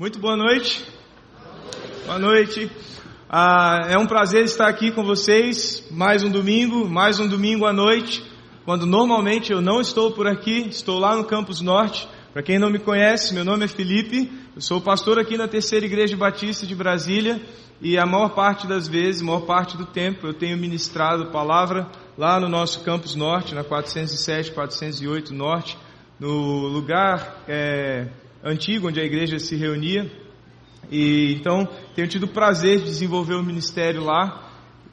Muito boa noite. Boa noite. Ah, é um prazer estar aqui com vocês. Mais um domingo, mais um domingo à noite, quando normalmente eu não estou por aqui, estou lá no Campus Norte. Para quem não me conhece, meu nome é Felipe, eu sou pastor aqui na Terceira Igreja Batista de Brasília e a maior parte das vezes, maior parte do tempo, eu tenho ministrado palavra lá no nosso Campus Norte, na 407, 408 Norte, no lugar é, antigo onde a igreja se reunia. E então tenho tido o prazer de desenvolver o ministério lá.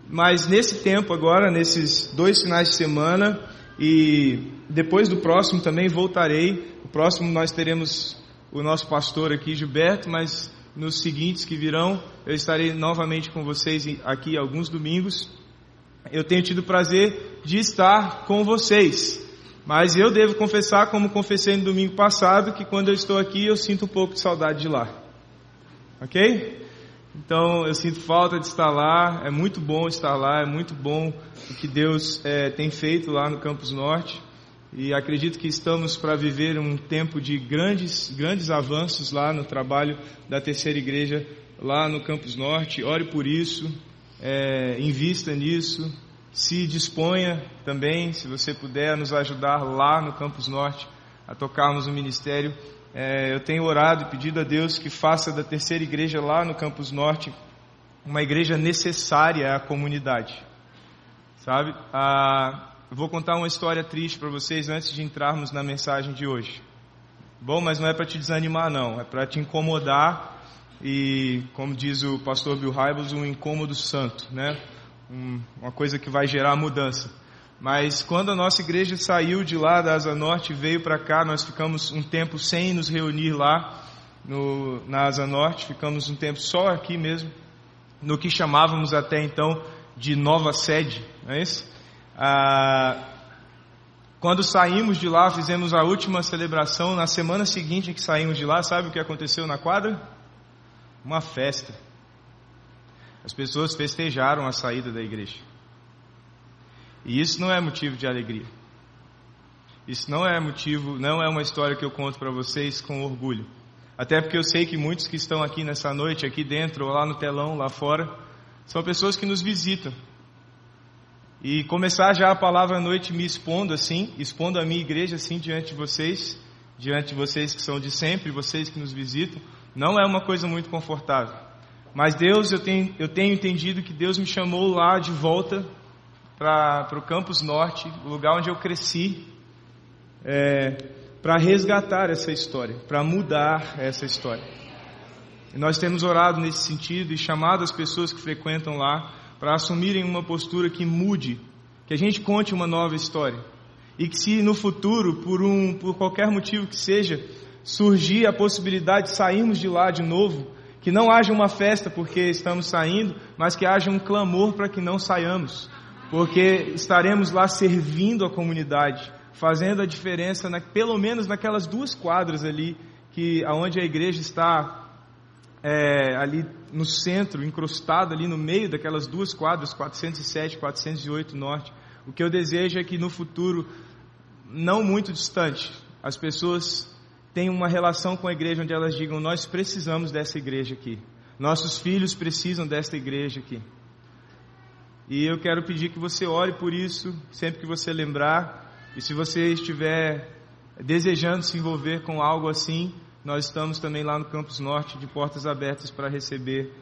Mas nesse tempo agora, nesses dois finais de semana e depois do próximo também voltarei. O próximo nós teremos o nosso pastor aqui, Gilberto, mas nos seguintes que virão eu estarei novamente com vocês aqui alguns domingos. Eu tenho tido o prazer de estar com vocês. Mas eu devo confessar, como confessei no domingo passado, que quando eu estou aqui eu sinto um pouco de saudade de lá. Ok? Então eu sinto falta de estar lá, é muito bom estar lá, é muito bom o que Deus é, tem feito lá no Campus Norte. E acredito que estamos para viver um tempo de grandes, grandes avanços lá no trabalho da terceira igreja lá no Campus Norte. Ore por isso, é, invista nisso, se disponha também, se você puder, nos ajudar lá no Campus Norte a tocarmos o ministério. É, eu tenho orado e pedido a Deus que faça da terceira igreja lá no Campus Norte uma igreja necessária à comunidade. Sabe? Ah, vou contar uma história triste para vocês antes de entrarmos na mensagem de hoje. Bom, mas não é para te desanimar, não. É para te incomodar e, como diz o pastor Bill Hybels, um incômodo santo, né? Um, uma coisa que vai gerar mudança. Mas quando a nossa igreja saiu de lá da Asa Norte e veio para cá, nós ficamos um tempo sem nos reunir lá no, na Asa Norte, ficamos um tempo só aqui mesmo, no que chamávamos até então de nova sede, não é isso? Ah, quando saímos de lá, fizemos a última celebração, na semana seguinte que saímos de lá, sabe o que aconteceu na quadra? Uma festa. As pessoas festejaram a saída da igreja. E isso não é motivo de alegria. Isso não é motivo, não é uma história que eu conto para vocês com orgulho. Até porque eu sei que muitos que estão aqui nessa noite, aqui dentro, ou lá no telão, lá fora, são pessoas que nos visitam. E começar já a palavra à noite me expondo assim, expondo a minha igreja assim diante de vocês, diante de vocês que são de sempre, vocês que nos visitam, não é uma coisa muito confortável. Mas Deus, eu tenho, eu tenho entendido que Deus me chamou lá de volta para o Campus Norte, o lugar onde eu cresci, é, para resgatar essa história, para mudar essa história. E nós temos orado nesse sentido e chamado as pessoas que frequentam lá para assumirem uma postura que mude, que a gente conte uma nova história. E que se no futuro, por, um, por qualquer motivo que seja, surgir a possibilidade de sairmos de lá de novo, que não haja uma festa porque estamos saindo, mas que haja um clamor para que não saiamos, porque estaremos lá servindo a comunidade, fazendo a diferença, na, pelo menos naquelas duas quadras ali, que aonde a igreja está é, ali no centro, encrustada ali no meio daquelas duas quadras, 407, 408 norte. O que eu desejo é que no futuro, não muito distante, as pessoas tenham uma relação com a igreja onde elas digam: Nós precisamos dessa igreja aqui. Nossos filhos precisam desta igreja aqui. E eu quero pedir que você ore por isso, sempre que você lembrar. E se você estiver desejando se envolver com algo assim, nós estamos também lá no Campus Norte de portas abertas para receber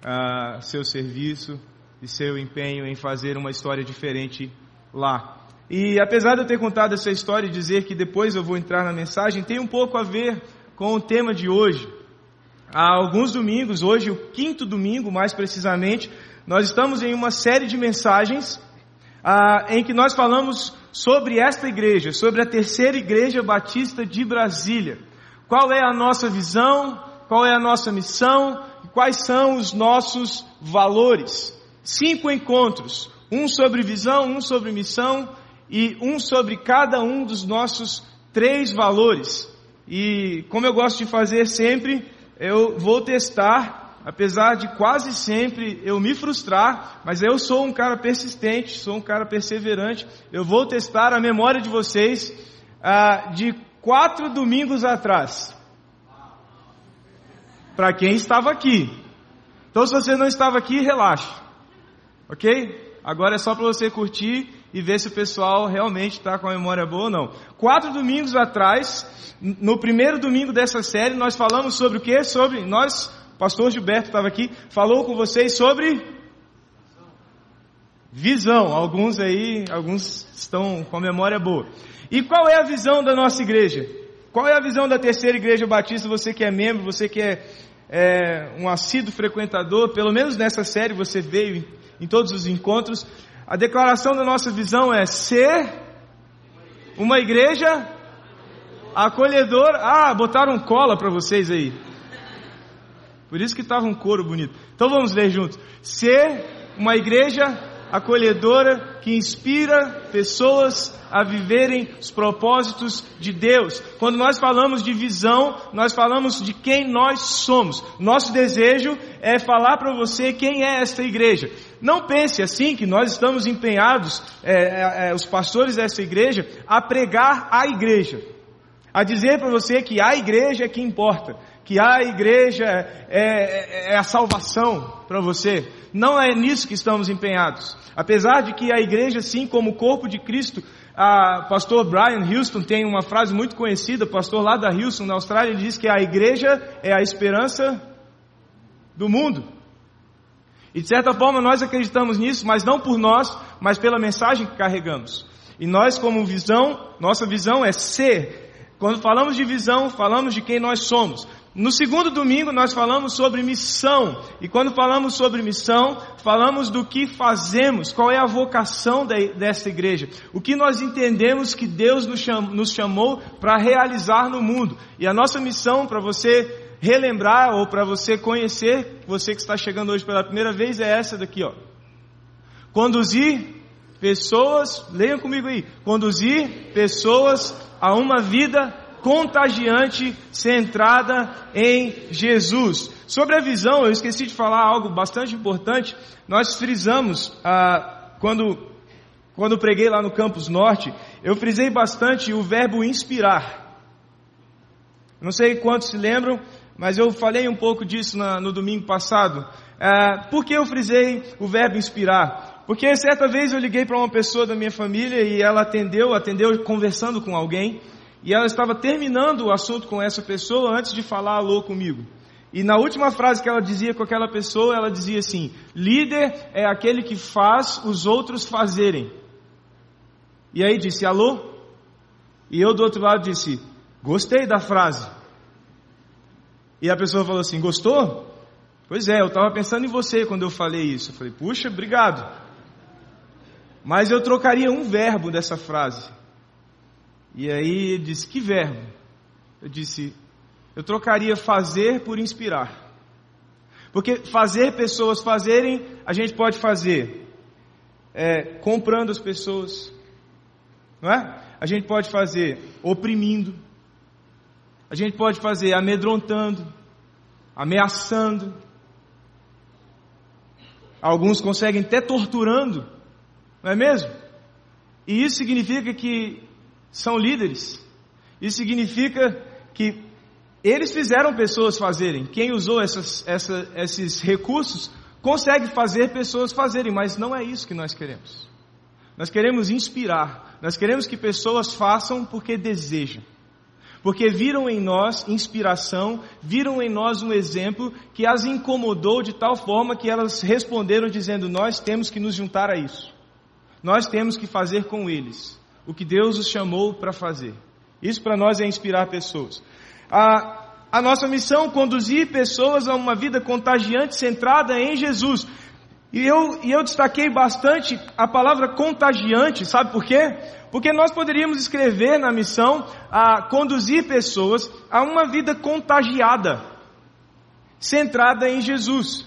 uh, seu serviço e seu empenho em fazer uma história diferente lá. E apesar de eu ter contado essa história e dizer que depois eu vou entrar na mensagem, tem um pouco a ver com o tema de hoje. Há alguns domingos, hoje o quinto domingo mais precisamente, nós estamos em uma série de mensagens ah, em que nós falamos sobre esta igreja, sobre a terceira igreja batista de Brasília. Qual é a nossa visão, qual é a nossa missão, quais são os nossos valores. Cinco encontros, um sobre visão, um sobre missão e um sobre cada um dos nossos três valores. E como eu gosto de fazer sempre, eu vou testar, apesar de quase sempre eu me frustrar, mas eu sou um cara persistente, sou um cara perseverante. Eu vou testar a memória de vocês ah, de quatro domingos atrás. para quem estava aqui. Então, se você não estava aqui, relaxe. Ok? Agora é só para você curtir e ver se o pessoal realmente está com a memória boa ou não. Quatro domingos atrás, no primeiro domingo dessa série, nós falamos sobre o que? Sobre nós, pastor Gilberto estava aqui, falou com vocês sobre visão. Alguns aí, alguns estão com a memória boa. E qual é a visão da nossa igreja? Qual é a visão da terceira igreja batista? Você que é membro, você que é, é um assíduo frequentador, pelo menos nessa série você veio em todos os encontros. A declaração da nossa visão é ser uma igreja acolhedora. Ah, botaram cola para vocês aí. Por isso que estava um coro bonito. Então vamos ler juntos. Ser uma igreja acolhedora que inspira pessoas a viverem os propósitos de Deus. Quando nós falamos de visão, nós falamos de quem nós somos. Nosso desejo é falar para você quem é esta igreja. Não pense assim que nós estamos empenhados, é, é, é, os pastores dessa igreja, a pregar a igreja. A dizer para você que a igreja é que importa que a igreja é, é, é a salvação para você. Não é nisso que estamos empenhados. Apesar de que a igreja, sim, como corpo de Cristo, a pastor Brian Houston tem uma frase muito conhecida, pastor lá da Houston, na Austrália, ele diz que a igreja é a esperança do mundo. E de certa forma nós acreditamos nisso, mas não por nós, mas pela mensagem que carregamos. E nós, como visão, nossa visão é ser. Quando falamos de visão, falamos de quem nós somos. No segundo domingo nós falamos sobre missão, e quando falamos sobre missão, falamos do que fazemos, qual é a vocação dessa igreja, o que nós entendemos que Deus nos chamou para realizar no mundo. E a nossa missão, para você relembrar ou para você conhecer, você que está chegando hoje pela primeira vez, é essa daqui, ó. Conduzir pessoas, leiam comigo aí, conduzir pessoas a uma vida contagiante, centrada em Jesus. Sobre a visão, eu esqueci de falar algo bastante importante. Nós frisamos, ah, quando, quando preguei lá no Campus Norte, eu frisei bastante o verbo inspirar. Não sei quantos se lembram, mas eu falei um pouco disso na, no domingo passado. Ah, por que eu frisei o verbo inspirar? Porque certa vez eu liguei para uma pessoa da minha família e ela atendeu, atendeu conversando com alguém e ela estava terminando o assunto com essa pessoa antes de falar alô comigo. E na última frase que ela dizia com aquela pessoa, ela dizia assim: líder é aquele que faz os outros fazerem. E aí disse alô? E eu do outro lado disse: gostei da frase. E a pessoa falou assim: gostou? Pois é, eu estava pensando em você quando eu falei isso. Eu falei: puxa, obrigado. Mas eu trocaria um verbo dessa frase. E aí ele disse: Que verbo? Eu disse: Eu trocaria fazer por inspirar. Porque fazer pessoas fazerem, a gente pode fazer é, comprando as pessoas, não é? A gente pode fazer oprimindo, a gente pode fazer amedrontando, ameaçando. Alguns conseguem até torturando, não é mesmo? E isso significa que são líderes. Isso significa que eles fizeram pessoas fazerem. Quem usou essas, essa, esses recursos consegue fazer pessoas fazerem, mas não é isso que nós queremos. Nós queremos inspirar. Nós queremos que pessoas façam porque desejam. Porque viram em nós inspiração, viram em nós um exemplo que as incomodou de tal forma que elas responderam dizendo: Nós temos que nos juntar a isso. Nós temos que fazer com eles o que Deus os chamou para fazer. Isso para nós é inspirar pessoas. A, a nossa missão conduzir pessoas a uma vida contagiante centrada em Jesus. E eu, e eu destaquei bastante a palavra contagiante, sabe por quê? Porque nós poderíamos escrever na missão a conduzir pessoas a uma vida contagiada, centrada em Jesus.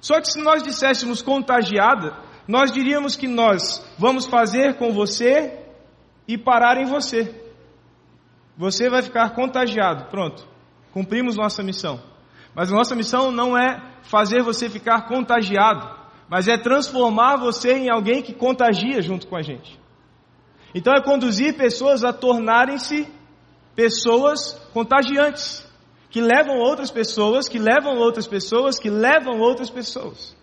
Só que se nós disséssemos contagiada, nós diríamos que nós vamos fazer com você e parar em você. Você vai ficar contagiado. Pronto. Cumprimos nossa missão. Mas nossa missão não é fazer você ficar contagiado, mas é transformar você em alguém que contagia junto com a gente. Então é conduzir pessoas a tornarem-se pessoas contagiantes que levam outras pessoas, que levam outras pessoas, que levam outras pessoas.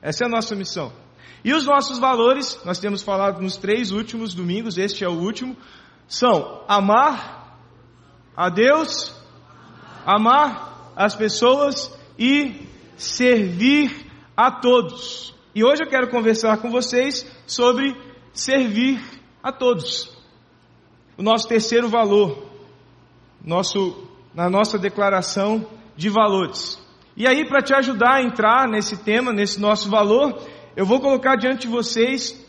Essa é a nossa missão. E os nossos valores, nós temos falado nos três últimos domingos, este é o último, são amar a Deus, amar as pessoas e servir a todos. E hoje eu quero conversar com vocês sobre servir a todos. O nosso terceiro valor, nosso, na nossa declaração de valores. E aí, para te ajudar a entrar nesse tema, nesse nosso valor, eu vou colocar diante de vocês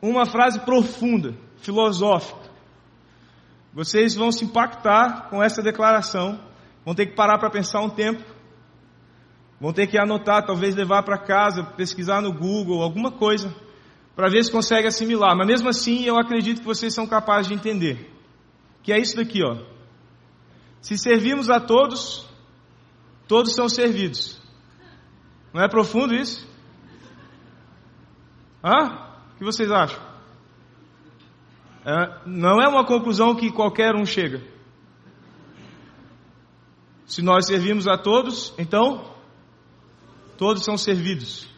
uma frase profunda, filosófica. Vocês vão se impactar com essa declaração, vão ter que parar para pensar um tempo, vão ter que anotar, talvez levar para casa, pesquisar no Google, alguma coisa, para ver se consegue assimilar. Mas mesmo assim, eu acredito que vocês são capazes de entender. Que é isso daqui, ó. Se servimos a todos, todos são servidos. Não é profundo isso? Hã? O que vocês acham? É, não é uma conclusão que qualquer um chega. Se nós servimos a todos, então todos são servidos.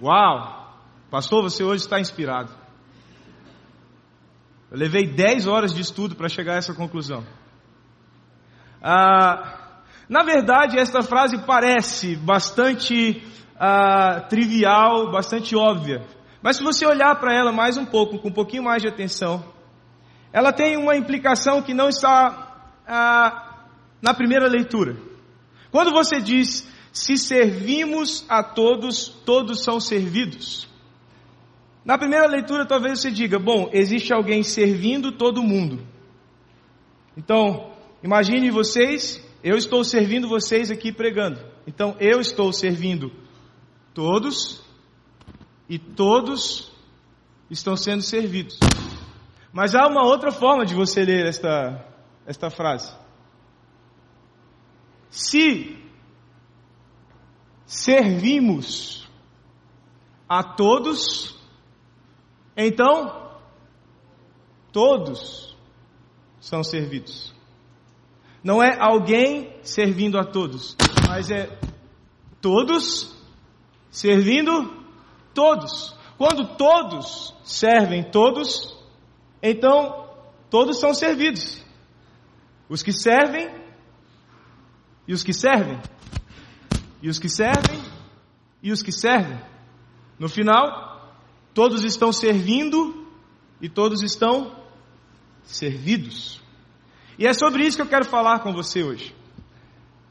Uau! Pastor, você hoje está inspirado. Eu levei 10 horas de estudo para chegar a essa conclusão. Ah, na verdade, esta frase parece bastante ah, trivial, bastante óbvia. Mas se você olhar para ela mais um pouco, com um pouquinho mais de atenção, ela tem uma implicação que não está ah, na primeira leitura. Quando você diz, se servimos a todos, todos são servidos. Na primeira leitura, talvez você diga, bom, existe alguém servindo todo mundo. Então, imagine vocês, eu estou servindo vocês aqui pregando. Então, eu estou servindo Todos e todos estão sendo servidos. Mas há uma outra forma de você ler esta, esta frase. Se servimos a todos, então todos são servidos. Não é alguém servindo a todos, mas é todos servindo todos. Quando todos servem todos, então todos são servidos. Os que servem e os que servem, e os que servem e os que servem. No final, todos estão servindo e todos estão servidos. E é sobre isso que eu quero falar com você hoje.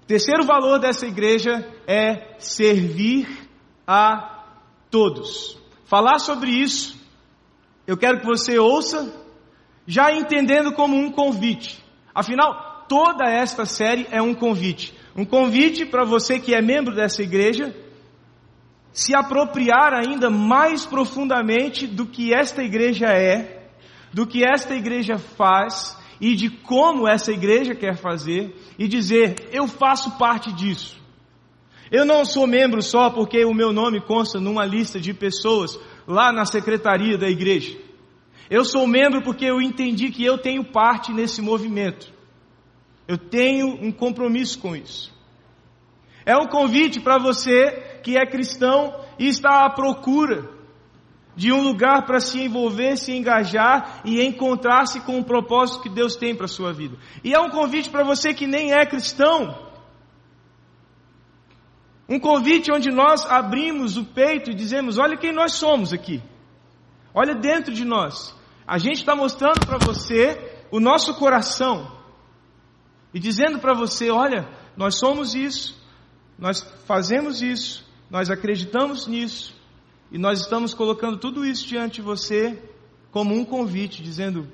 O terceiro valor dessa igreja é servir a todos. Falar sobre isso, eu quero que você ouça, já entendendo como um convite. Afinal, toda esta série é um convite. Um convite para você que é membro dessa igreja se apropriar ainda mais profundamente do que esta igreja é, do que esta igreja faz e de como essa igreja quer fazer e dizer: eu faço parte disso. Eu não sou membro só porque o meu nome consta numa lista de pessoas lá na secretaria da igreja. Eu sou membro porque eu entendi que eu tenho parte nesse movimento. Eu tenho um compromisso com isso. É um convite para você que é cristão e está à procura de um lugar para se envolver, se engajar e encontrar-se com o propósito que Deus tem para a sua vida. E é um convite para você que nem é cristão, um convite onde nós abrimos o peito e dizemos: olha quem nós somos aqui. Olha dentro de nós. A gente está mostrando para você o nosso coração e dizendo para você: olha, nós somos isso, nós fazemos isso, nós acreditamos nisso e nós estamos colocando tudo isso diante de você como um convite, dizendo: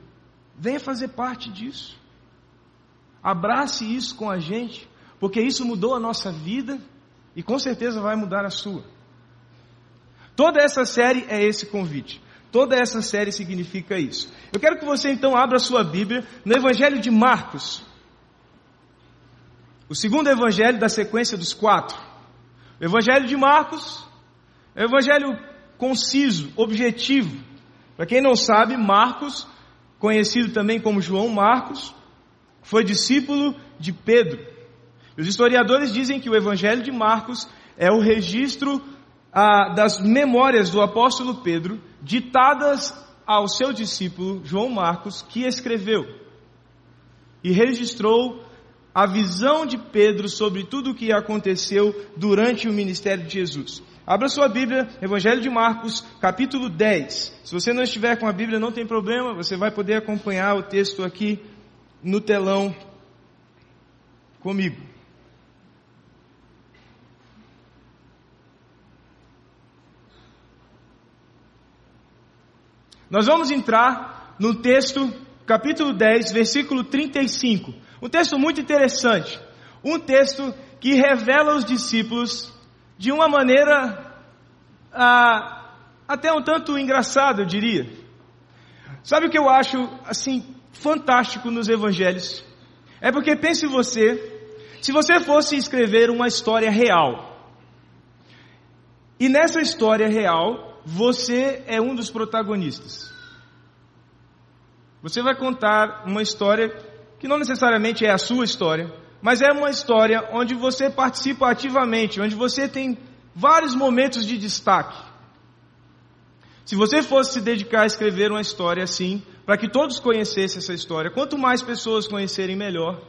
venha fazer parte disso. Abrace isso com a gente, porque isso mudou a nossa vida e com certeza vai mudar a sua. Toda essa série é esse convite. Toda essa série significa isso. Eu quero que você então abra sua Bíblia no Evangelho de Marcos. O segundo evangelho da sequência dos quatro. O Evangelho de Marcos é um evangelho conciso, objetivo. Para quem não sabe, Marcos, conhecido também como João Marcos, foi discípulo de Pedro. Os historiadores dizem que o Evangelho de Marcos é o registro ah, das memórias do apóstolo Pedro, ditadas ao seu discípulo João Marcos, que escreveu e registrou a visão de Pedro sobre tudo o que aconteceu durante o ministério de Jesus. Abra sua Bíblia, Evangelho de Marcos, capítulo 10. Se você não estiver com a Bíblia, não tem problema, você vai poder acompanhar o texto aqui no telão comigo. Nós vamos entrar no texto, capítulo 10, versículo 35. Um texto muito interessante. Um texto que revela os discípulos de uma maneira ah, até um tanto engraçada, eu diria. Sabe o que eu acho assim fantástico nos evangelhos? É porque pense você, se você fosse escrever uma história real, e nessa história real você é um dos protagonistas. Você vai contar uma história que não necessariamente é a sua história, mas é uma história onde você participa ativamente, onde você tem vários momentos de destaque. Se você fosse se dedicar a escrever uma história assim, para que todos conhecessem essa história, quanto mais pessoas conhecerem melhor,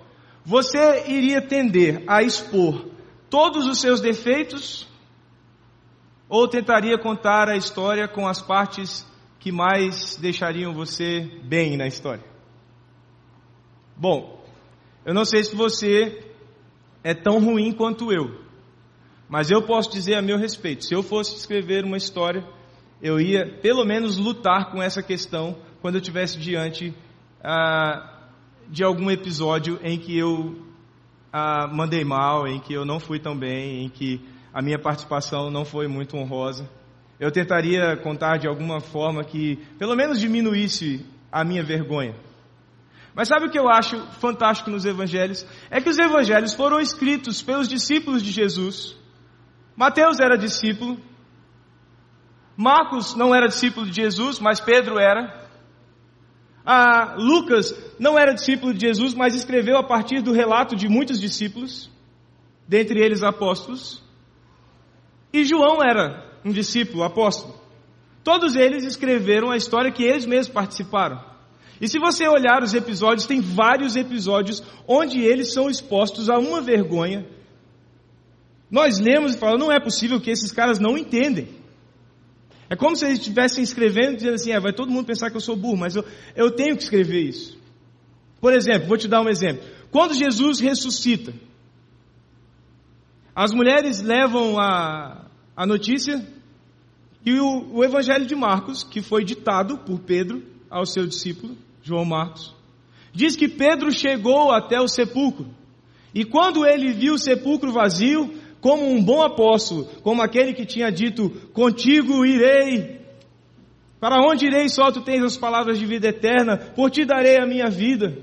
você iria tender a expor todos os seus defeitos ou tentaria contar a história com as partes que mais deixariam você bem na história? Bom, eu não sei se você é tão ruim quanto eu, mas eu posso dizer a meu respeito: se eu fosse escrever uma história, eu ia pelo menos lutar com essa questão quando eu estivesse diante ah, de algum episódio em que eu ah, mandei mal, em que eu não fui tão bem, em que a minha participação não foi muito honrosa. Eu tentaria contar de alguma forma que pelo menos diminuísse a minha vergonha. Mas sabe o que eu acho fantástico nos evangelhos? É que os evangelhos foram escritos pelos discípulos de Jesus. Mateus era discípulo. Marcos não era discípulo de Jesus, mas Pedro era. Ah, Lucas não era discípulo de Jesus, mas escreveu a partir do relato de muitos discípulos, dentre eles apóstolos. E João era um discípulo, apóstolo. Todos eles escreveram a história que eles mesmos participaram. E se você olhar os episódios, tem vários episódios onde eles são expostos a uma vergonha. Nós lemos e falamos, não é possível que esses caras não entendem. É como se eles estivessem escrevendo dizendo assim, é, vai todo mundo pensar que eu sou burro, mas eu, eu tenho que escrever isso. Por exemplo, vou te dar um exemplo. Quando Jesus ressuscita, as mulheres levam a, a notícia que o, o Evangelho de Marcos, que foi ditado por Pedro ao seu discípulo, João Marcos, diz que Pedro chegou até o sepulcro. E quando ele viu o sepulcro vazio, como um bom apóstolo, como aquele que tinha dito: Contigo irei. Para onde irei, só tu tens as palavras de vida eterna, por ti darei a minha vida.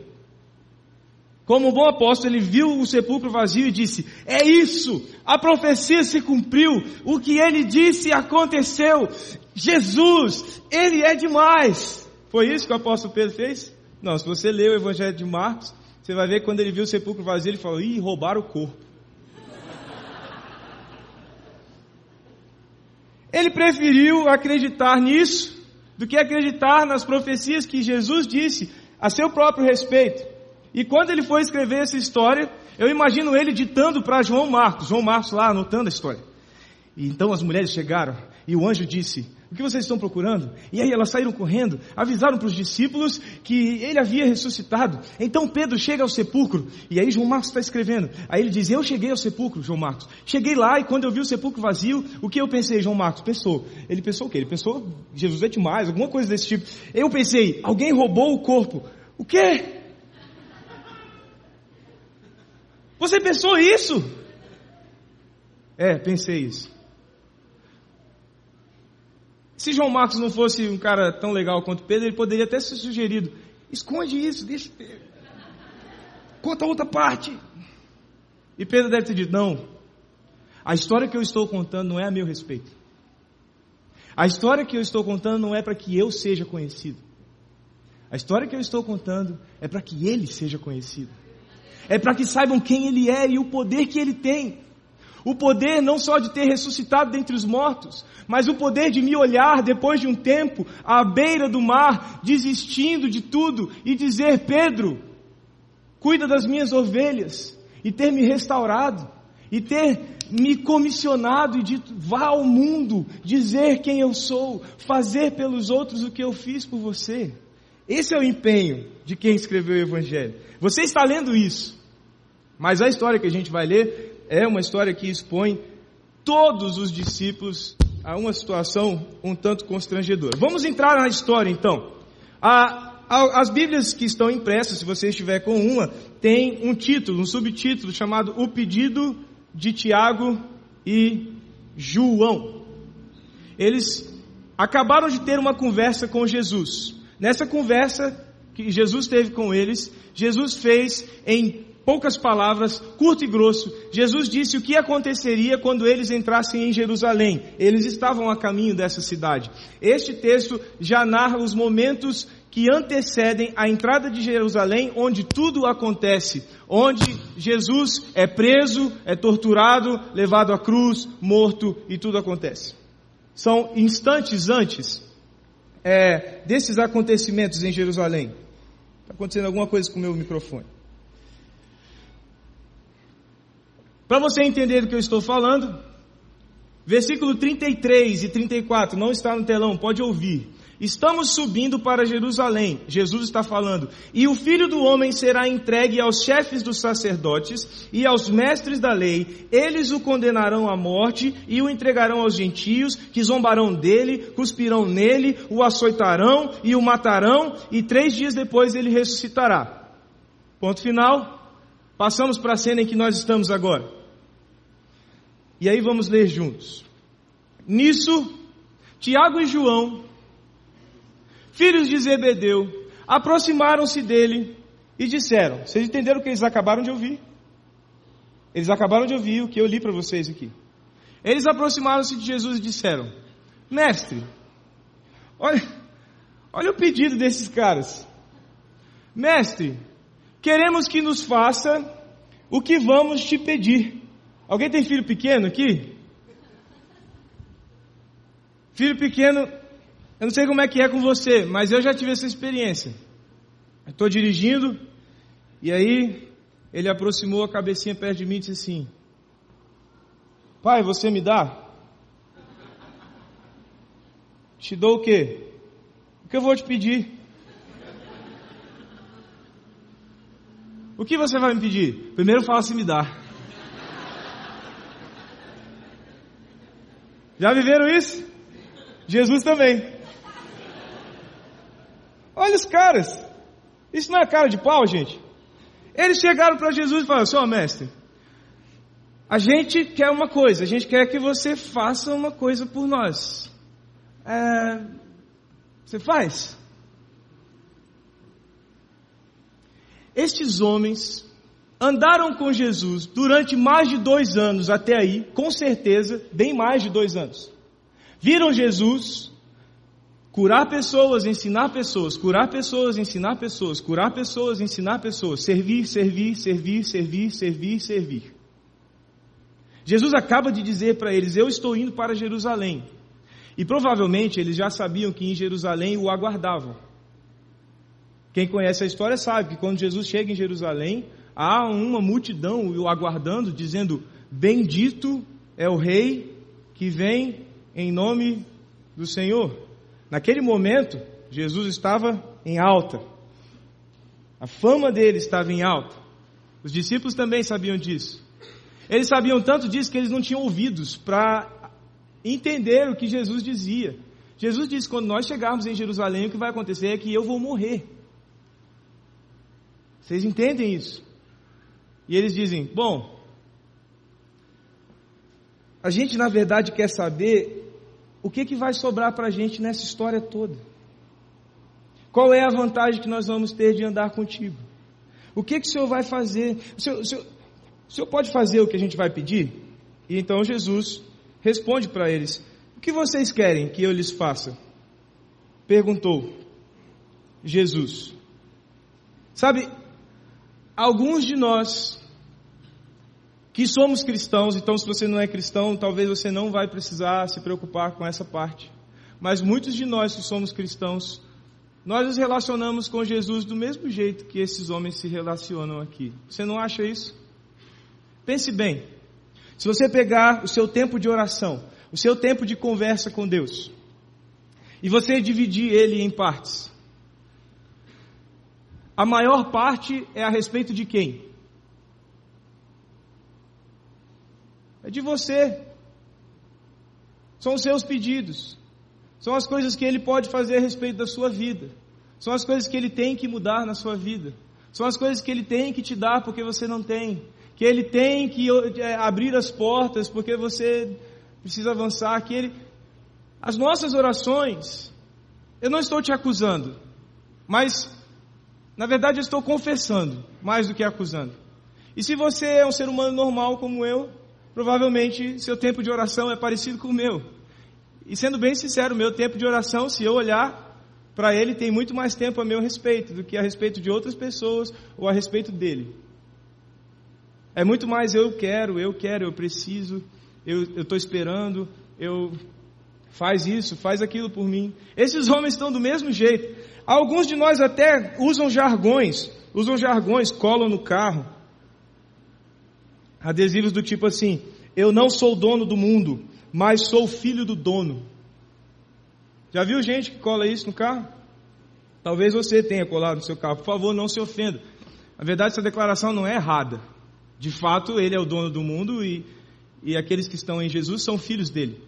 Como bom apóstolo, ele viu o sepulcro vazio e disse: É isso, a profecia se cumpriu, o que ele disse aconteceu. Jesus, ele é demais. Foi isso que o apóstolo Pedro fez? Não, se você ler o Evangelho de Marcos, você vai ver que quando ele viu o sepulcro vazio, ele falou: Ih, roubaram o corpo. Ele preferiu acreditar nisso do que acreditar nas profecias que Jesus disse a seu próprio respeito. E quando ele foi escrever essa história, eu imagino ele ditando para João Marcos, João Marcos lá anotando a história. E então as mulheres chegaram e o anjo disse: O que vocês estão procurando? E aí elas saíram correndo, avisaram para os discípulos que ele havia ressuscitado. Então Pedro chega ao sepulcro e aí João Marcos está escrevendo. Aí ele diz: Eu cheguei ao sepulcro, João Marcos. Cheguei lá e quando eu vi o sepulcro vazio, o que eu pensei, João Marcos? Pensou. Ele pensou o quê? Ele pensou: Jesus é demais, alguma coisa desse tipo. Eu pensei: Alguém roubou o corpo. O quê? Você pensou isso? É, pensei isso. Se João Marcos não fosse um cara tão legal quanto Pedro, ele poderia até ser sugerido: esconde isso, deixa. Conta outra parte. E Pedro deve ter dito: não. A história que eu estou contando não é a meu respeito. A história que eu estou contando não é para que eu seja conhecido. A história que eu estou contando é para que ele seja conhecido. É para que saibam quem Ele é e o poder que Ele tem. O poder não só de ter ressuscitado dentre os mortos, mas o poder de me olhar depois de um tempo à beira do mar, desistindo de tudo e dizer: Pedro, cuida das minhas ovelhas, e ter me restaurado, e ter me comissionado e dito: vá ao mundo dizer quem eu sou, fazer pelos outros o que eu fiz por você. Esse é o empenho de quem escreveu o Evangelho. Você está lendo isso, mas a história que a gente vai ler é uma história que expõe todos os discípulos a uma situação um tanto constrangedora. Vamos entrar na história então. A, a, as Bíblias que estão impressas, se você estiver com uma, tem um título, um subtítulo chamado O Pedido de Tiago e João. Eles acabaram de ter uma conversa com Jesus. Nessa conversa que Jesus teve com eles, Jesus fez em poucas palavras, curto e grosso, Jesus disse o que aconteceria quando eles entrassem em Jerusalém. Eles estavam a caminho dessa cidade. Este texto já narra os momentos que antecedem a entrada de Jerusalém, onde tudo acontece, onde Jesus é preso, é torturado, levado à cruz, morto e tudo acontece. São instantes antes é, desses acontecimentos em Jerusalém. Está acontecendo alguma coisa com o meu microfone. Para você entender do que eu estou falando, versículo 33 e 34, não está no telão, pode ouvir. Estamos subindo para Jerusalém, Jesus está falando, e o filho do homem será entregue aos chefes dos sacerdotes e aos mestres da lei, eles o condenarão à morte e o entregarão aos gentios, que zombarão dele, cuspirão nele, o açoitarão e o matarão, e três dias depois ele ressuscitará. Ponto final. Passamos para a cena em que nós estamos agora. E aí vamos ler juntos. Nisso, Tiago e João, filhos de Zebedeu, aproximaram-se dele e disseram: Vocês entenderam o que eles acabaram de ouvir? Eles acabaram de ouvir o que eu li para vocês aqui. Eles aproximaram-se de Jesus e disseram: Mestre, olha, olha o pedido desses caras. Mestre, queremos que nos faça o que vamos te pedir. Alguém tem filho pequeno aqui? Filho pequeno eu não sei como é que é com você, mas eu já tive essa experiência. Estou dirigindo e aí ele aproximou a cabecinha perto de mim e disse assim: Pai, você me dá? Te dou o quê? O que eu vou te pedir? O que você vai me pedir? Primeiro fala se me dá. Já viveram isso? Jesus também. Olha os caras. Isso não é cara de pau, gente. Eles chegaram para Jesus e falaram: Senhor mestre, a gente quer uma coisa, a gente quer que você faça uma coisa por nós. É, você faz? Estes homens andaram com Jesus durante mais de dois anos até aí, com certeza, bem mais de dois anos. Viram Jesus, Curar pessoas, ensinar pessoas, curar pessoas, ensinar pessoas, curar pessoas, ensinar pessoas, servir, servir, servir, servir, servir, servir. Jesus acaba de dizer para eles: Eu estou indo para Jerusalém. E provavelmente eles já sabiam que em Jerusalém o aguardavam. Quem conhece a história sabe que quando Jesus chega em Jerusalém, há uma multidão o aguardando, dizendo: Bendito é o Rei que vem em nome do Senhor. Naquele momento, Jesus estava em alta. A fama dele estava em alta. Os discípulos também sabiam disso. Eles sabiam tanto disso que eles não tinham ouvidos para entender o que Jesus dizia. Jesus disse: quando nós chegarmos em Jerusalém, o que vai acontecer é que eu vou morrer. Vocês entendem isso? E eles dizem: bom, a gente na verdade quer saber o que, que vai sobrar para a gente nessa história toda? Qual é a vantagem que nós vamos ter de andar contigo? O que, que o Senhor vai fazer? O senhor, o, senhor, o senhor pode fazer o que a gente vai pedir? E então Jesus responde para eles: O que vocês querem que eu lhes faça? Perguntou Jesus. Sabe, alguns de nós que somos cristãos, então se você não é cristão, talvez você não vai precisar se preocupar com essa parte. Mas muitos de nós que somos cristãos, nós nos relacionamos com Jesus do mesmo jeito que esses homens se relacionam aqui. Você não acha isso? Pense bem. Se você pegar o seu tempo de oração, o seu tempo de conversa com Deus, e você dividir ele em partes, a maior parte é a respeito de quem? É de você. São os seus pedidos. São as coisas que ele pode fazer a respeito da sua vida. São as coisas que ele tem que mudar na sua vida. São as coisas que ele tem que te dar porque você não tem. Que ele tem que é, abrir as portas porque você precisa avançar. Que ele... As nossas orações, eu não estou te acusando, mas na verdade, eu estou confessando, mais do que acusando. E se você é um ser humano normal como eu, provavelmente seu tempo de oração é parecido com o meu. E sendo bem sincero, meu tempo de oração, se eu olhar para ele, tem muito mais tempo a meu respeito do que a respeito de outras pessoas ou a respeito dele. É muito mais eu quero, eu quero, eu preciso, eu estou esperando, eu faz isso, faz aquilo por mim. Esses homens estão do mesmo jeito. Alguns de nós até usam jargões, usam jargões, colam no carro. Adesivos do tipo assim: Eu não sou dono do mundo, mas sou filho do dono. Já viu gente que cola isso no carro? Talvez você tenha colado no seu carro. Por favor, não se ofenda. Na verdade, essa declaração não é errada. De fato, ele é o dono do mundo e, e aqueles que estão em Jesus são filhos dele.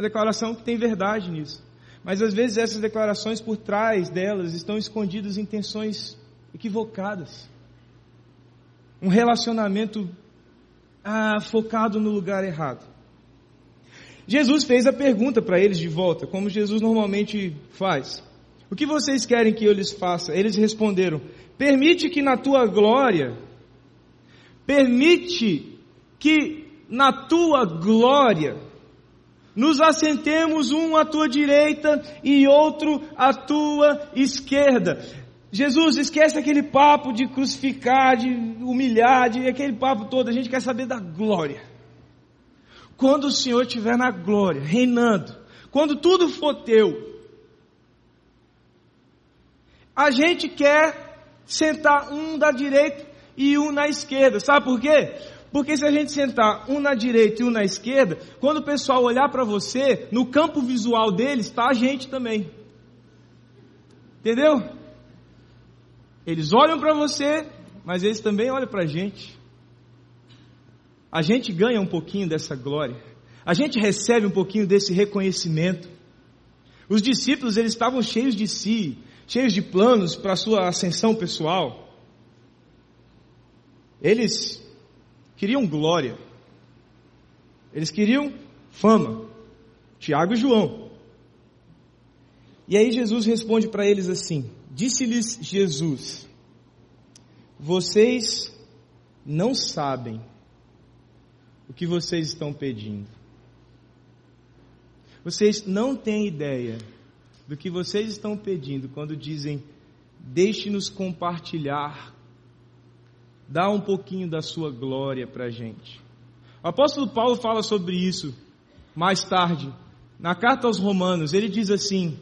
A declaração que tem verdade nisso. Mas às vezes essas declarações por trás delas estão escondidas intenções equivocadas. Um relacionamento ah, focado no lugar errado. Jesus fez a pergunta para eles de volta, como Jesus normalmente faz. O que vocês querem que eu lhes faça? Eles responderam: Permite que na tua glória, permite que na tua glória, nos assentemos um à tua direita e outro à tua esquerda. Jesus, esquece aquele papo de crucificar, de humilhar, de aquele papo todo. A gente quer saber da glória. Quando o Senhor estiver na glória, reinando, quando tudo for teu, a gente quer sentar um da direita e um na esquerda. Sabe por quê? Porque se a gente sentar um na direita e um na esquerda, quando o pessoal olhar para você, no campo visual deles está a gente também. Entendeu? Eles olham para você, mas eles também olham para a gente. A gente ganha um pouquinho dessa glória. A gente recebe um pouquinho desse reconhecimento. Os discípulos, eles estavam cheios de si, cheios de planos para a sua ascensão pessoal. Eles queriam glória. Eles queriam fama. Tiago e João. E aí Jesus responde para eles assim: Disse-lhes Jesus: Vocês não sabem o que vocês estão pedindo. Vocês não têm ideia do que vocês estão pedindo quando dizem: Deixe-nos compartilhar dá um pouquinho da sua glória para a gente. O apóstolo Paulo fala sobre isso mais tarde. Na carta aos Romanos, ele diz assim: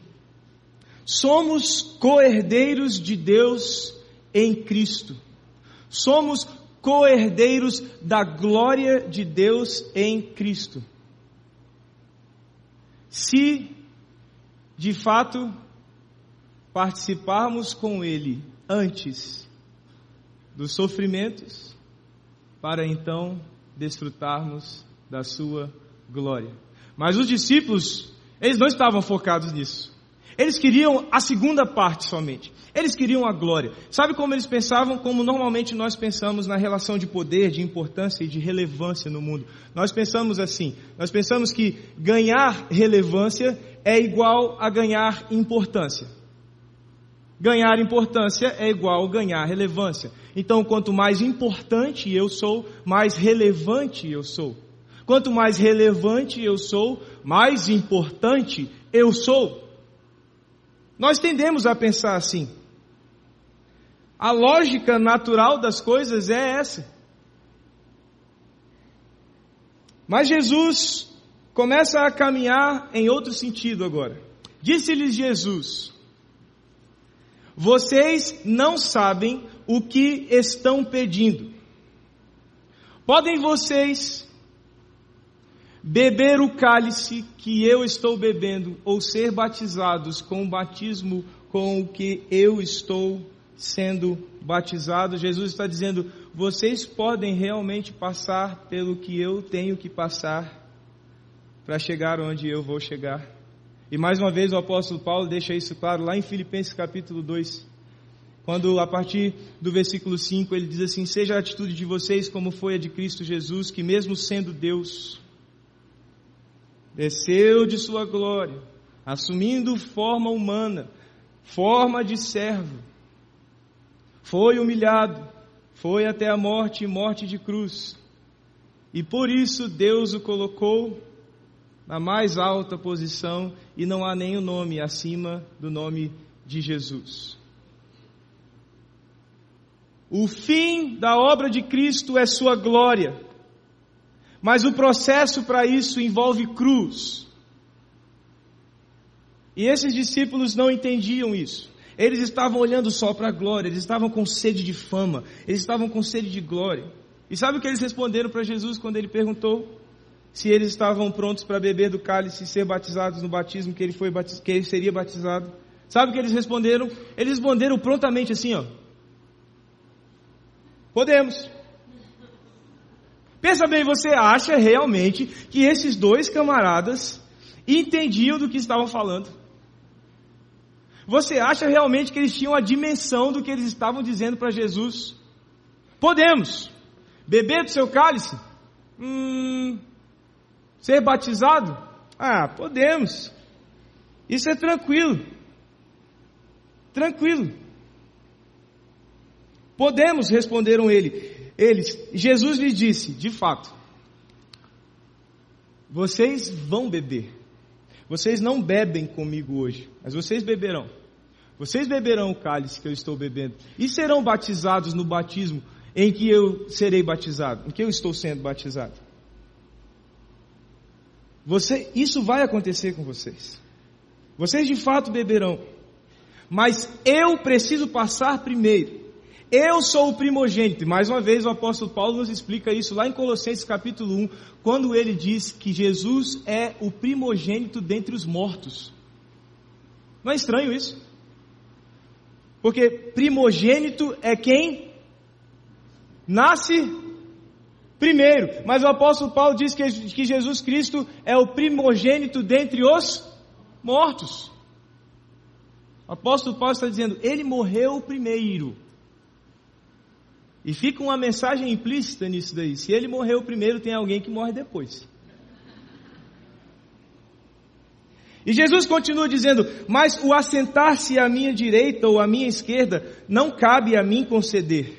Somos co-herdeiros de Deus em Cristo. Somos co-herdeiros da glória de Deus em Cristo. Se, de fato, participarmos com Ele antes dos sofrimentos, para então desfrutarmos da sua glória. Mas os discípulos, eles não estavam focados nisso. Eles queriam a segunda parte somente. Eles queriam a glória. Sabe como eles pensavam? Como normalmente nós pensamos na relação de poder, de importância e de relevância no mundo. Nós pensamos assim. Nós pensamos que ganhar relevância é igual a ganhar importância. Ganhar importância é igual ganhar relevância. Então, quanto mais importante eu sou, mais relevante eu sou. Quanto mais relevante eu sou, mais importante eu sou. Nós tendemos a pensar assim. A lógica natural das coisas é essa. Mas Jesus começa a caminhar em outro sentido agora. Disse-lhes Jesus: Vocês não sabem o que estão pedindo. Podem vocês beber o cálice que eu estou bebendo, ou ser batizados com o batismo com o que eu estou sendo batizado? Jesus está dizendo: vocês podem realmente passar pelo que eu tenho que passar para chegar onde eu vou chegar. E mais uma vez o apóstolo Paulo deixa isso claro lá em Filipenses capítulo 2. Quando a partir do versículo 5 ele diz assim: Seja a atitude de vocês como foi a de Cristo Jesus, que mesmo sendo Deus, desceu de sua glória, assumindo forma humana, forma de servo, foi humilhado, foi até a morte e morte de cruz. E por isso Deus o colocou na mais alta posição e não há nenhum nome acima do nome de Jesus. O fim da obra de Cristo é sua glória. Mas o processo para isso envolve cruz. E esses discípulos não entendiam isso. Eles estavam olhando só para a glória, eles estavam com sede de fama, eles estavam com sede de glória. E sabe o que eles responderam para Jesus quando ele perguntou se eles estavam prontos para beber do cálice e ser batizados no batismo que ele, foi, que ele seria batizado? Sabe o que eles responderam? Eles responderam prontamente assim, ó. Podemos. Pensa bem, você acha realmente que esses dois camaradas entendiam do que estavam falando? Você acha realmente que eles tinham a dimensão do que eles estavam dizendo para Jesus? Podemos. Beber do seu cálice? Hum, ser batizado? Ah, podemos. Isso é tranquilo. Tranquilo. Podemos, responderam ele. Eles, Jesus lhes disse, de fato, vocês vão beber. Vocês não bebem comigo hoje, mas vocês beberão. Vocês beberão o cálice que eu estou bebendo e serão batizados no batismo em que eu serei batizado, em que eu estou sendo batizado. Você, isso vai acontecer com vocês. Vocês de fato beberão. Mas eu preciso passar primeiro. Eu sou o primogênito. Mais uma vez o apóstolo Paulo nos explica isso lá em Colossenses capítulo 1, quando ele diz que Jesus é o primogênito dentre os mortos. Não é estranho isso? Porque primogênito é quem nasce primeiro. Mas o apóstolo Paulo diz que, que Jesus Cristo é o primogênito dentre os mortos. O apóstolo Paulo está dizendo, ele morreu primeiro. E fica uma mensagem implícita nisso daí. Se ele morreu primeiro, tem alguém que morre depois. E Jesus continua dizendo: Mas o assentar-se à minha direita ou à minha esquerda não cabe a mim conceder.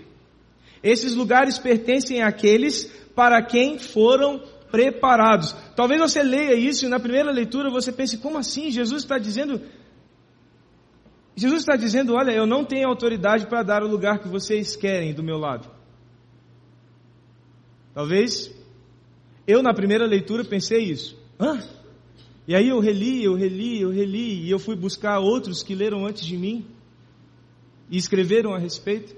Esses lugares pertencem àqueles para quem foram preparados. Talvez você leia isso e na primeira leitura você pense: como assim? Jesus está dizendo Jesus está dizendo: Olha, eu não tenho autoridade para dar o lugar que vocês querem do meu lado. Talvez eu, na primeira leitura, pensei isso. Hã? E aí eu reli, eu reli, eu reli, e eu fui buscar outros que leram antes de mim e escreveram a respeito.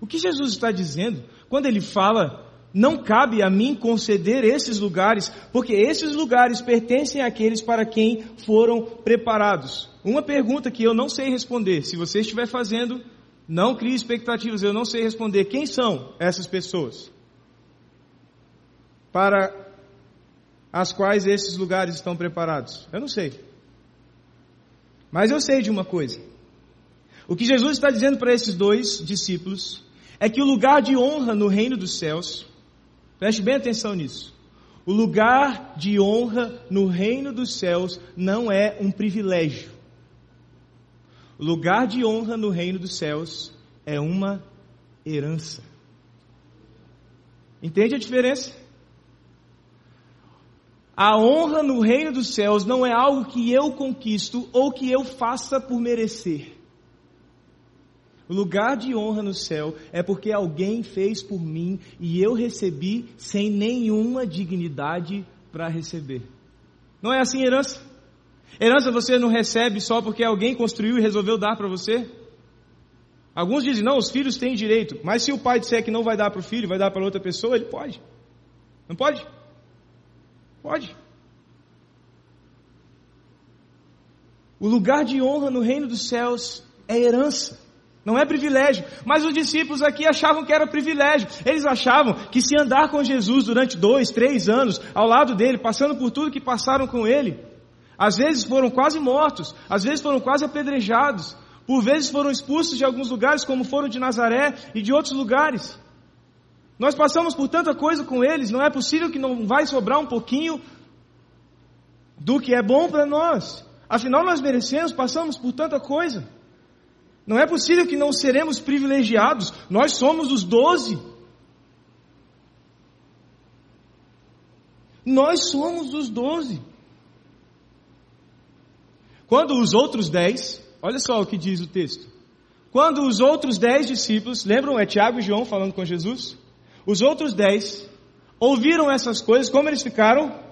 O que Jesus está dizendo quando ele fala não cabe a mim conceder esses lugares, porque esses lugares pertencem àqueles para quem foram preparados. Uma pergunta que eu não sei responder, se você estiver fazendo, não crie expectativas, eu não sei responder. Quem são essas pessoas? Para as quais esses lugares estão preparados? Eu não sei. Mas eu sei de uma coisa. O que Jesus está dizendo para esses dois discípulos é que o lugar de honra no reino dos céus Preste bem atenção nisso. O lugar de honra no reino dos céus não é um privilégio. O lugar de honra no reino dos céus é uma herança. Entende a diferença? A honra no reino dos céus não é algo que eu conquisto ou que eu faça por merecer. O lugar de honra no céu é porque alguém fez por mim e eu recebi sem nenhuma dignidade para receber. Não é assim herança? Herança você não recebe só porque alguém construiu e resolveu dar para você? Alguns dizem, não, os filhos têm direito, mas se o pai disser que não vai dar para o filho, vai dar para outra pessoa, ele pode. Não pode? Pode. O lugar de honra no reino dos céus é herança. Não é privilégio. Mas os discípulos aqui achavam que era privilégio. Eles achavam que se andar com Jesus durante dois, três anos, ao lado dele, passando por tudo que passaram com ele, às vezes foram quase mortos, às vezes foram quase apedrejados, por vezes foram expulsos de alguns lugares, como foram de Nazaré e de outros lugares. Nós passamos por tanta coisa com eles, não é possível que não vai sobrar um pouquinho do que é bom para nós. Afinal, nós merecemos, passamos por tanta coisa. Não é possível que não seremos privilegiados. Nós somos os doze. Nós somos os doze. Quando os outros dez, olha só o que diz o texto. Quando os outros dez discípulos, lembram, é Tiago e João falando com Jesus? Os outros dez ouviram essas coisas, como eles ficaram?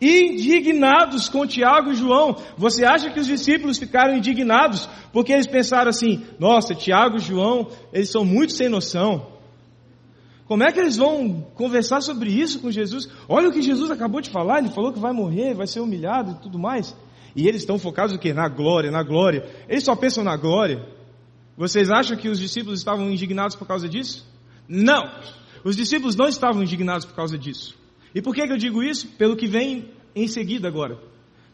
Indignados com Tiago e João. Você acha que os discípulos ficaram indignados porque eles pensaram assim: nossa, Tiago e João, eles são muito sem noção. Como é que eles vão conversar sobre isso com Jesus? Olha o que Jesus acabou de falar, ele falou que vai morrer, vai ser humilhado e tudo mais. E eles estão focados no quê? Na glória, na glória. Eles só pensam na glória. Vocês acham que os discípulos estavam indignados por causa disso? Não! Os discípulos não estavam indignados por causa disso. E por que, que eu digo isso? Pelo que vem em seguida agora.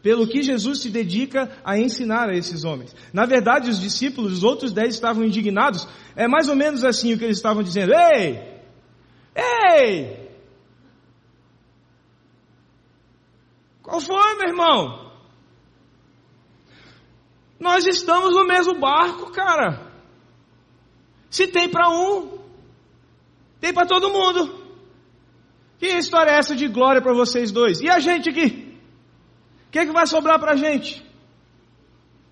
Pelo que Jesus se dedica a ensinar a esses homens. Na verdade, os discípulos, os outros dez, estavam indignados. É mais ou menos assim o que eles estavam dizendo. Ei! Ei! Qual foi, meu irmão? Nós estamos no mesmo barco, cara. Se tem para um, tem para todo mundo. Que história é essa de glória para vocês dois? E a gente aqui? O que, é que vai sobrar para a gente?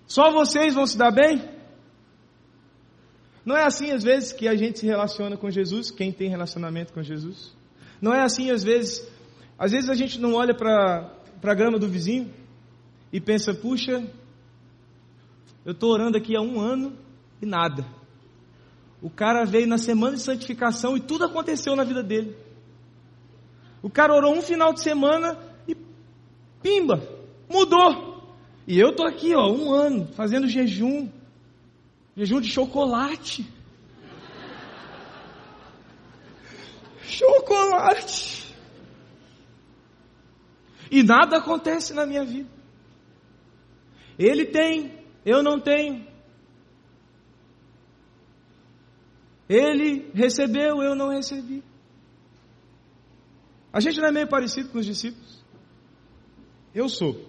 Só vocês vão se dar bem? Não é assim às vezes que a gente se relaciona com Jesus, quem tem relacionamento com Jesus? Não é assim às vezes, às vezes a gente não olha para a grama do vizinho e pensa, puxa, eu estou orando aqui há um ano e nada. O cara veio na semana de santificação e tudo aconteceu na vida dele. O cara orou um final de semana e pimba, mudou. E eu tô aqui, ó, um ano fazendo jejum, jejum de chocolate. chocolate. E nada acontece na minha vida. Ele tem, eu não tenho. Ele recebeu, eu não recebi. A gente não é meio parecido com os discípulos? Eu sou.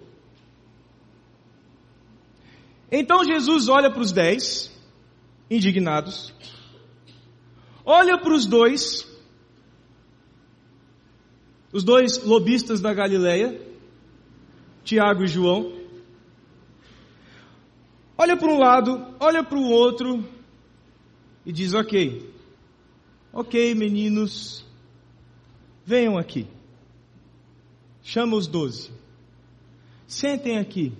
Então Jesus olha para os dez, indignados, olha para os dois, os dois lobistas da Galileia, Tiago e João, olha para um lado, olha para o outro, e diz: Ok, ok, meninos, venham aqui. Chama os doze. Sentem aqui.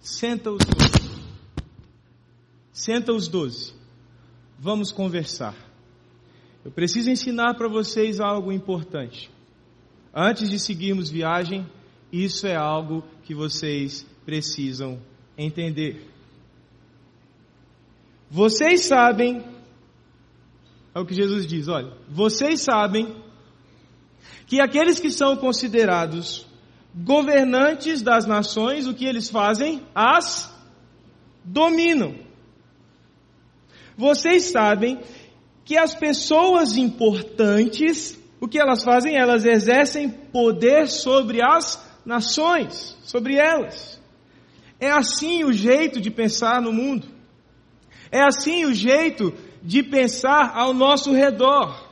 Senta os doze. Senta os doze. Vamos conversar. Eu preciso ensinar para vocês algo importante. Antes de seguirmos viagem, isso é algo que vocês precisam entender. Vocês sabem é o que Jesus diz: olha, vocês sabem que aqueles que são considerados governantes das nações, o que eles fazem? As dominam. Vocês sabem que as pessoas importantes, o que elas fazem? Elas exercem poder sobre as nações, sobre elas. É assim o jeito de pensar no mundo. É assim o jeito de pensar ao nosso redor.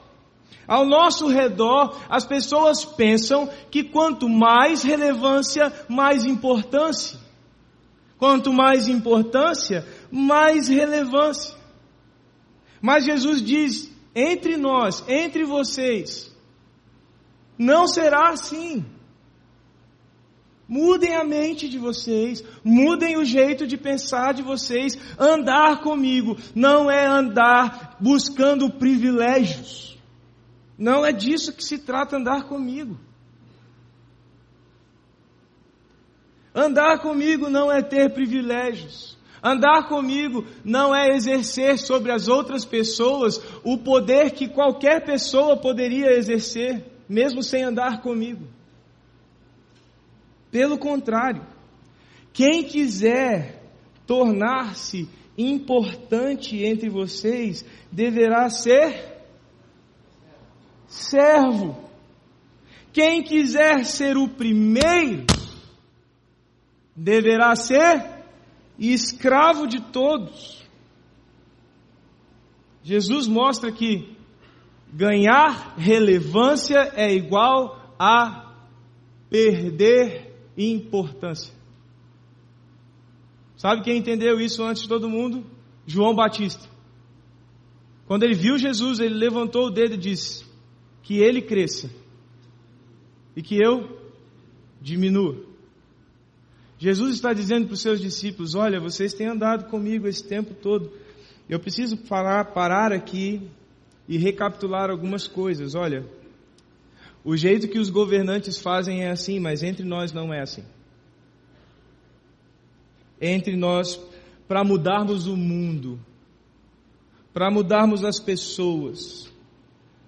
Ao nosso redor, as pessoas pensam que quanto mais relevância, mais importância. Quanto mais importância, mais relevância. Mas Jesus diz: entre nós, entre vocês, não será assim. Mudem a mente de vocês, mudem o jeito de pensar de vocês. Andar comigo não é andar buscando privilégios. Não é disso que se trata andar comigo. Andar comigo não é ter privilégios. Andar comigo não é exercer sobre as outras pessoas o poder que qualquer pessoa poderia exercer, mesmo sem andar comigo. Pelo contrário, quem quiser tornar-se importante entre vocês deverá ser servo. Quem quiser ser o primeiro deverá ser escravo de todos. Jesus mostra que ganhar relevância é igual a perder importância. Sabe quem entendeu isso antes de todo mundo? João Batista. Quando ele viu Jesus, ele levantou o dedo e disse: Que ele cresça e que eu diminua. Jesus está dizendo para os seus discípulos: Olha, vocês têm andado comigo esse tempo todo. Eu preciso parar, parar aqui e recapitular algumas coisas. Olha, o jeito que os governantes fazem é assim, mas entre nós não é assim. Entre nós, para mudarmos o mundo, para mudarmos as pessoas,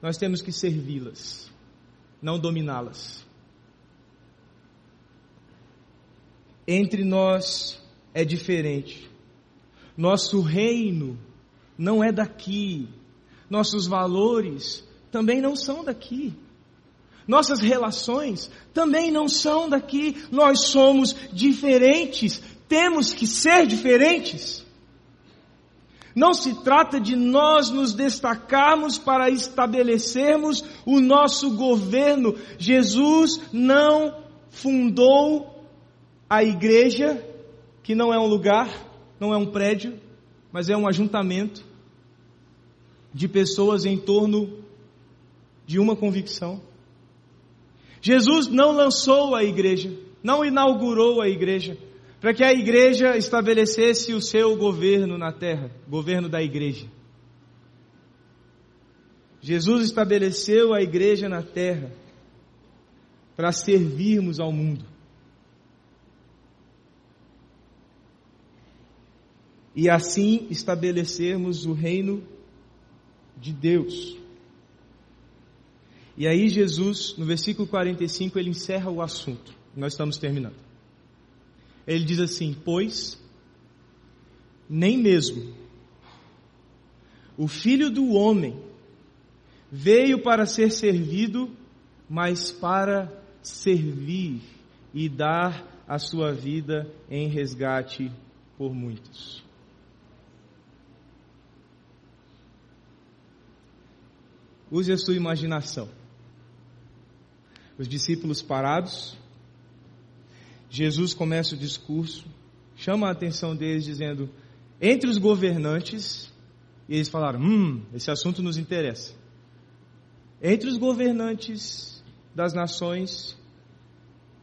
nós temos que servi-las, não dominá-las. entre nós é diferente. Nosso reino não é daqui. Nossos valores também não são daqui. Nossas relações também não são daqui. Nós somos diferentes. Temos que ser diferentes. Não se trata de nós nos destacarmos para estabelecermos o nosso governo. Jesus não fundou a igreja, que não é um lugar, não é um prédio, mas é um ajuntamento de pessoas em torno de uma convicção. Jesus não lançou a igreja, não inaugurou a igreja, para que a igreja estabelecesse o seu governo na terra, governo da igreja. Jesus estabeleceu a igreja na terra para servirmos ao mundo. e assim estabelecermos o reino de Deus. E aí Jesus, no versículo 45, ele encerra o assunto. Nós estamos terminando. Ele diz assim: "Pois nem mesmo o filho do homem veio para ser servido, mas para servir e dar a sua vida em resgate por muitos." Use a sua imaginação. Os discípulos parados, Jesus começa o discurso, chama a atenção deles dizendo: entre os governantes, e eles falaram: hum, esse assunto nos interessa. Entre os governantes das nações,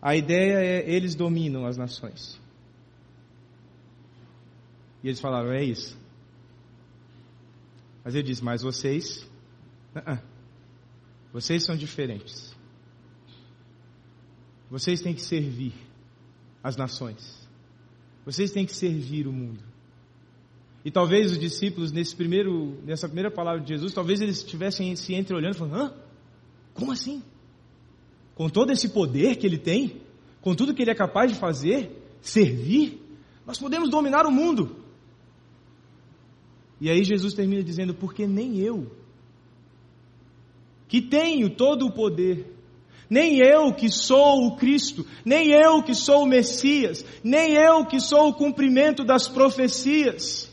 a ideia é eles dominam as nações. E eles falaram: é isso. Mas ele diz: mas vocês. Vocês são diferentes. Vocês têm que servir as nações. Vocês têm que servir o mundo. E talvez os discípulos, nesse primeiro, nessa primeira palavra de Jesus, talvez eles estivessem se entreolhando falando: Hã? Como assim? Com todo esse poder que ele tem, com tudo que ele é capaz de fazer, servir, nós podemos dominar o mundo. E aí Jesus termina dizendo: Porque nem eu que tenho todo o poder. Nem eu que sou o Cristo, nem eu que sou o Messias, nem eu que sou o cumprimento das profecias,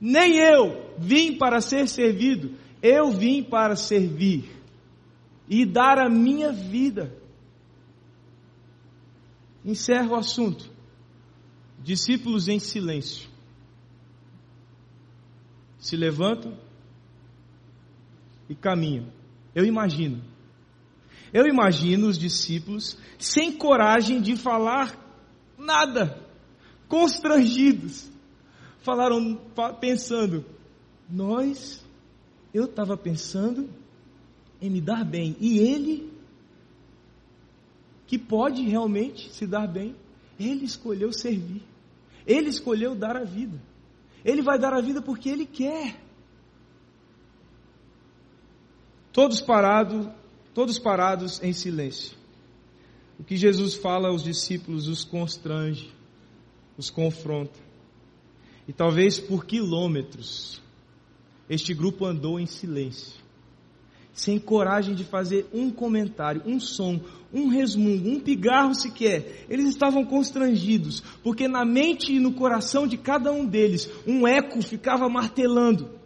nem eu vim para ser servido, eu vim para servir e dar a minha vida. Encerro o assunto. Discípulos em silêncio se levantam e caminham. Eu imagino. Eu imagino os discípulos sem coragem de falar nada, constrangidos. Falaram pensando, nós, eu estava pensando em me dar bem, e ele, que pode realmente se dar bem, ele escolheu servir, ele escolheu dar a vida, ele vai dar a vida porque ele quer. Todos parados, todos parados em silêncio. O que Jesus fala aos discípulos os constrange, os confronta. E talvez por quilômetros este grupo andou em silêncio, sem coragem de fazer um comentário, um som, um resmungo, um pigarro sequer. Eles estavam constrangidos, porque na mente e no coração de cada um deles um eco ficava martelando.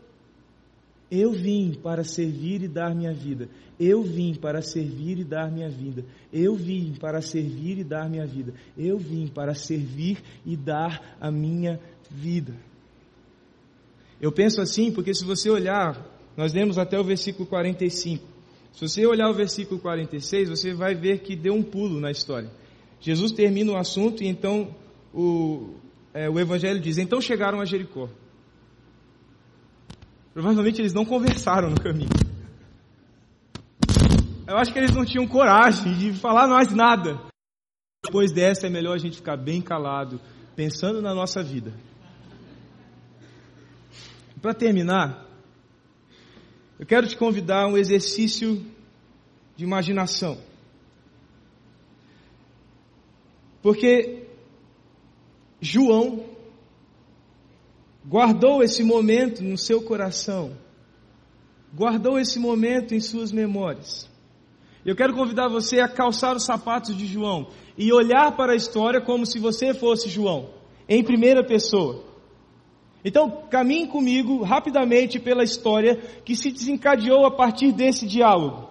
Eu vim para servir e dar minha vida. Eu vim para servir e dar minha vida. Eu vim para servir e dar minha vida. Eu vim para servir e dar a minha vida. Eu penso assim porque se você olhar, nós lemos até o versículo 45. Se você olhar o versículo 46, você vai ver que deu um pulo na história. Jesus termina o assunto e então o, é, o Evangelho diz: Então chegaram a Jericó. Provavelmente eles não conversaram no caminho. Eu acho que eles não tinham coragem de falar mais nada. Depois dessa é melhor a gente ficar bem calado, pensando na nossa vida. Para terminar, eu quero te convidar a um exercício de imaginação. Porque João guardou esse momento no seu coração, guardou esse momento em suas memórias. Eu quero convidar você a calçar os sapatos de João e olhar para a história como se você fosse João, em primeira pessoa. Então, caminhe comigo rapidamente pela história que se desencadeou a partir desse diálogo,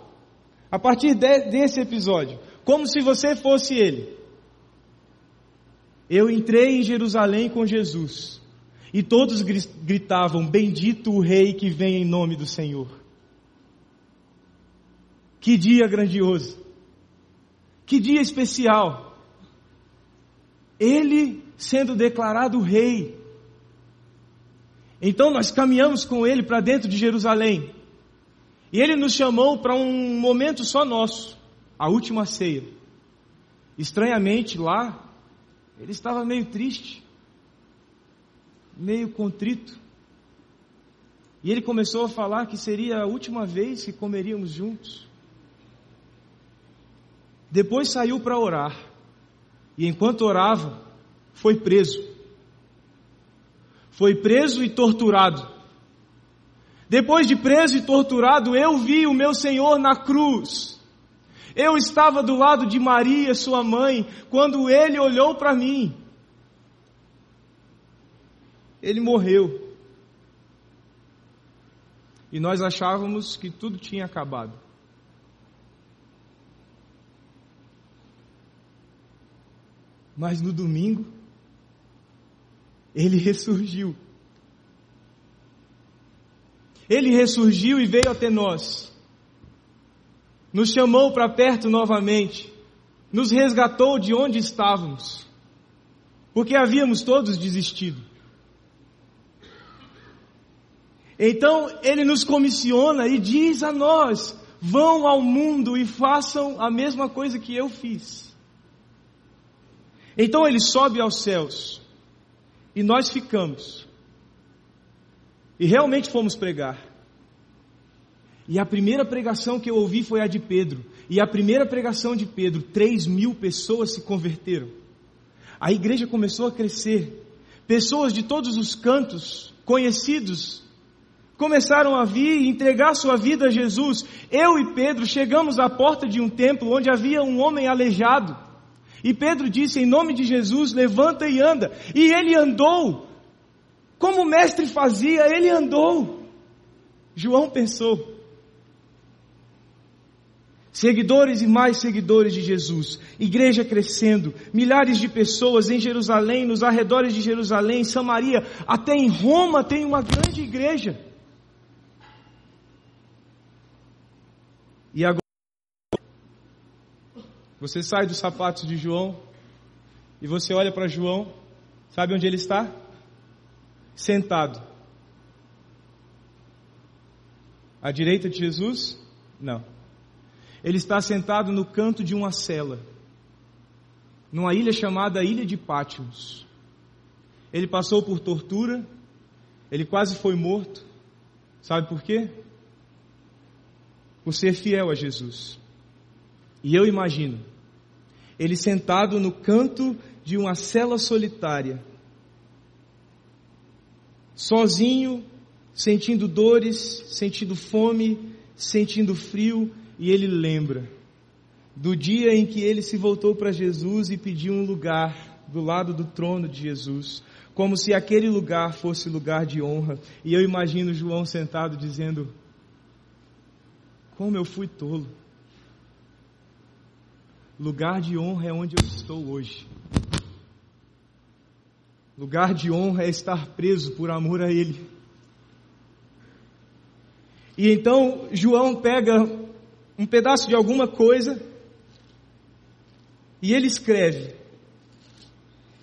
a partir de, desse episódio, como se você fosse ele. Eu entrei em Jerusalém com Jesus. E todos gritavam: Bendito o Rei que vem em nome do Senhor. Que dia grandioso! Que dia especial! Ele sendo declarado Rei. Então nós caminhamos com ele para dentro de Jerusalém. E ele nos chamou para um momento só nosso, a última ceia. Estranhamente lá, ele estava meio triste meio contrito. E ele começou a falar que seria a última vez que comeríamos juntos. Depois saiu para orar. E enquanto orava, foi preso. Foi preso e torturado. Depois de preso e torturado, eu vi o meu Senhor na cruz. Eu estava do lado de Maria, sua mãe, quando ele olhou para mim ele morreu. E nós achávamos que tudo tinha acabado. Mas no domingo, ele ressurgiu. Ele ressurgiu e veio até nós. Nos chamou para perto novamente. Nos resgatou de onde estávamos. Porque havíamos todos desistido. Então ele nos comissiona e diz a nós: vão ao mundo e façam a mesma coisa que eu fiz. Então ele sobe aos céus e nós ficamos. E realmente fomos pregar. E a primeira pregação que eu ouvi foi a de Pedro. E a primeira pregação de Pedro, três mil pessoas se converteram. A igreja começou a crescer. Pessoas de todos os cantos, conhecidos começaram a vir e entregar sua vida a Jesus. Eu e Pedro chegamos à porta de um templo onde havia um homem aleijado. E Pedro disse: Em nome de Jesus, levanta e anda. E ele andou. Como o mestre fazia, ele andou. João pensou. Seguidores e mais seguidores de Jesus, igreja crescendo, milhares de pessoas em Jerusalém, nos arredores de Jerusalém, em Samaria, até em Roma tem uma grande igreja. E agora, você sai dos sapatos de João e você olha para João, sabe onde ele está? Sentado. À direita de Jesus? Não. Ele está sentado no canto de uma cela, numa ilha chamada Ilha de Pátimos. Ele passou por tortura, ele quase foi morto. Sabe por quê? Por ser fiel a Jesus. E eu imagino, ele sentado no canto de uma cela solitária, sozinho, sentindo dores, sentindo fome, sentindo frio, e ele lembra do dia em que ele se voltou para Jesus e pediu um lugar do lado do trono de Jesus, como se aquele lugar fosse lugar de honra. E eu imagino João sentado dizendo: Como eu fui tolo. Lugar de honra é onde eu estou hoje. Lugar de honra é estar preso por amor a Ele. E então João pega um pedaço de alguma coisa e ele escreve.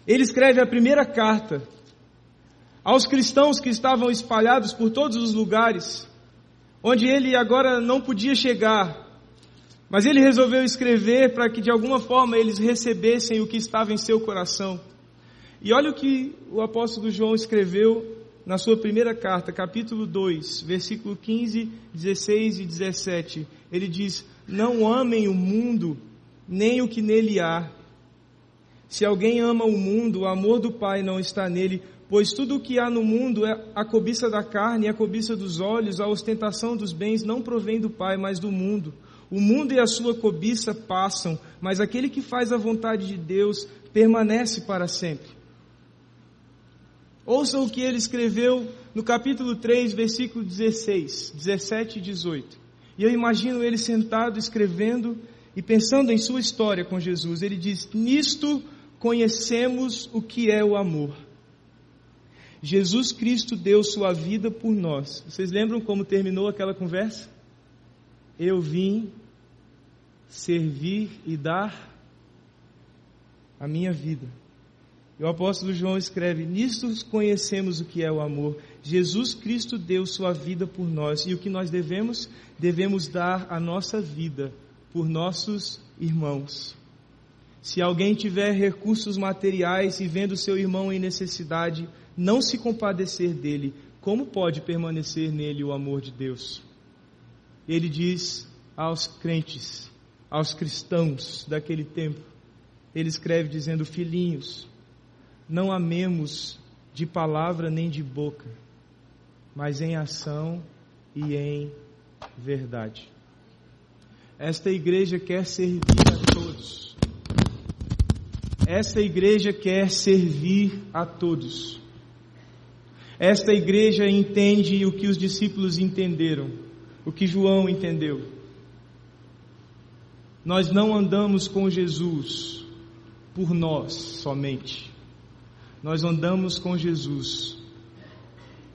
Ele escreve a primeira carta aos cristãos que estavam espalhados por todos os lugares, onde ele agora não podia chegar, mas ele resolveu escrever para que de alguma forma eles recebessem o que estava em seu coração. E olha o que o apóstolo João escreveu na sua primeira carta, capítulo 2, versículo 15, 16 e 17. Ele diz: Não amem o mundo, nem o que nele há. Se alguém ama o mundo, o amor do Pai não está nele, pois tudo o que há no mundo é a cobiça da carne, a cobiça dos olhos, a ostentação dos bens não provém do Pai, mas do mundo. O mundo e a sua cobiça passam, mas aquele que faz a vontade de Deus permanece para sempre. Ouça o que ele escreveu no capítulo 3, versículo 16, 17 e 18. E eu imagino ele sentado escrevendo e pensando em sua história com Jesus. Ele diz: Nisto conhecemos o que é o amor. Jesus Cristo deu sua vida por nós. Vocês lembram como terminou aquela conversa? Eu vim servir e dar a minha vida e o apóstolo João escreve: Nisto conhecemos o que é o amor. Jesus Cristo deu sua vida por nós. E o que nós devemos? Devemos dar a nossa vida por nossos irmãos. Se alguém tiver recursos materiais e vendo seu irmão em necessidade, não se compadecer dele, como pode permanecer nele o amor de Deus? Ele diz aos crentes, aos cristãos daquele tempo, ele escreve dizendo: Filhinhos, não amemos de palavra nem de boca, mas em ação e em verdade. Esta igreja quer servir a todos. Esta igreja quer servir a todos. Esta igreja entende o que os discípulos entenderam, o que João entendeu. Nós não andamos com Jesus por nós somente nós andamos com Jesus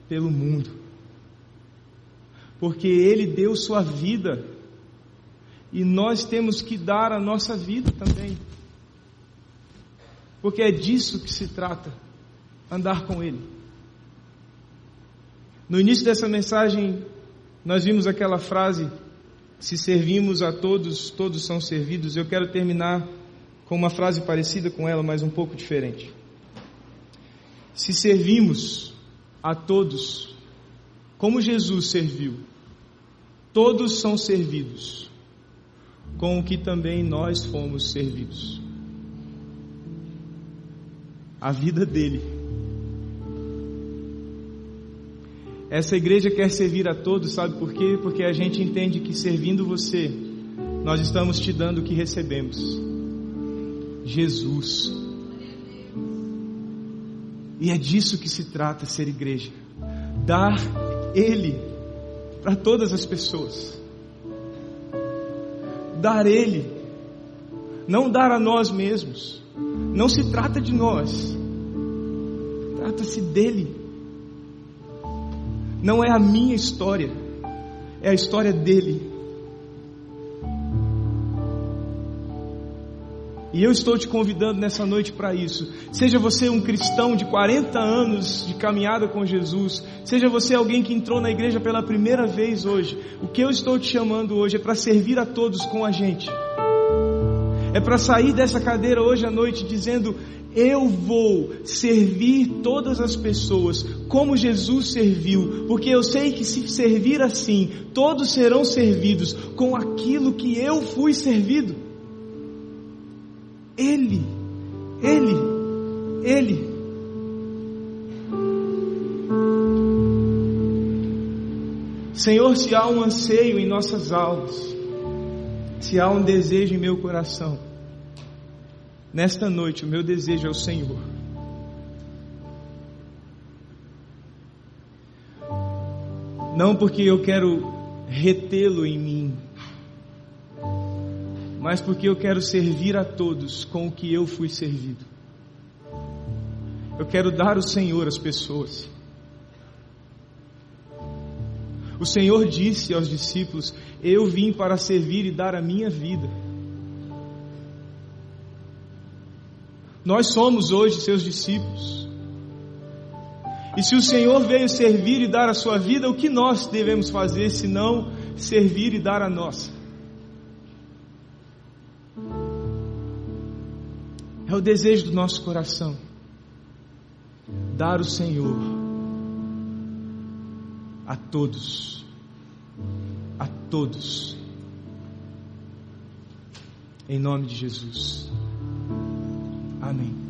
pelo mundo, porque Ele deu sua vida e nós temos que dar a nossa vida também, porque é disso que se trata, andar com Ele. No início dessa mensagem, nós vimos aquela frase: se servimos a todos, todos são servidos. Eu quero terminar com uma frase parecida com ela, mas um pouco diferente. Se servimos a todos, como Jesus serviu, todos são servidos, com o que também nós fomos servidos. A vida dele. Essa igreja quer servir a todos, sabe por quê? Porque a gente entende que servindo você, nós estamos te dando o que recebemos. Jesus. E é disso que se trata ser igreja. Dar Ele para todas as pessoas. Dar Ele. Não dar a nós mesmos. Não se trata de nós. Trata-se dele. Não é a minha história, é a história dele. E eu estou te convidando nessa noite para isso. Seja você um cristão de 40 anos de caminhada com Jesus, seja você alguém que entrou na igreja pela primeira vez hoje, o que eu estou te chamando hoje é para servir a todos com a gente. É para sair dessa cadeira hoje à noite dizendo: eu vou servir todas as pessoas como Jesus serviu, porque eu sei que se servir assim, todos serão servidos com aquilo que eu fui servido. Ele, Ele, Ele. Senhor, se há um anseio em nossas almas, se há um desejo em meu coração, nesta noite o meu desejo é o Senhor. Não porque eu quero retê-lo em mim, mas porque eu quero servir a todos com o que eu fui servido. Eu quero dar o Senhor às pessoas. O Senhor disse aos discípulos: Eu vim para servir e dar a minha vida. Nós somos hoje seus discípulos. E se o Senhor veio servir e dar a sua vida, o que nós devemos fazer se não servir e dar a nossa? É o desejo do nosso coração. Dar o Senhor a todos. A todos. Em nome de Jesus. Amém.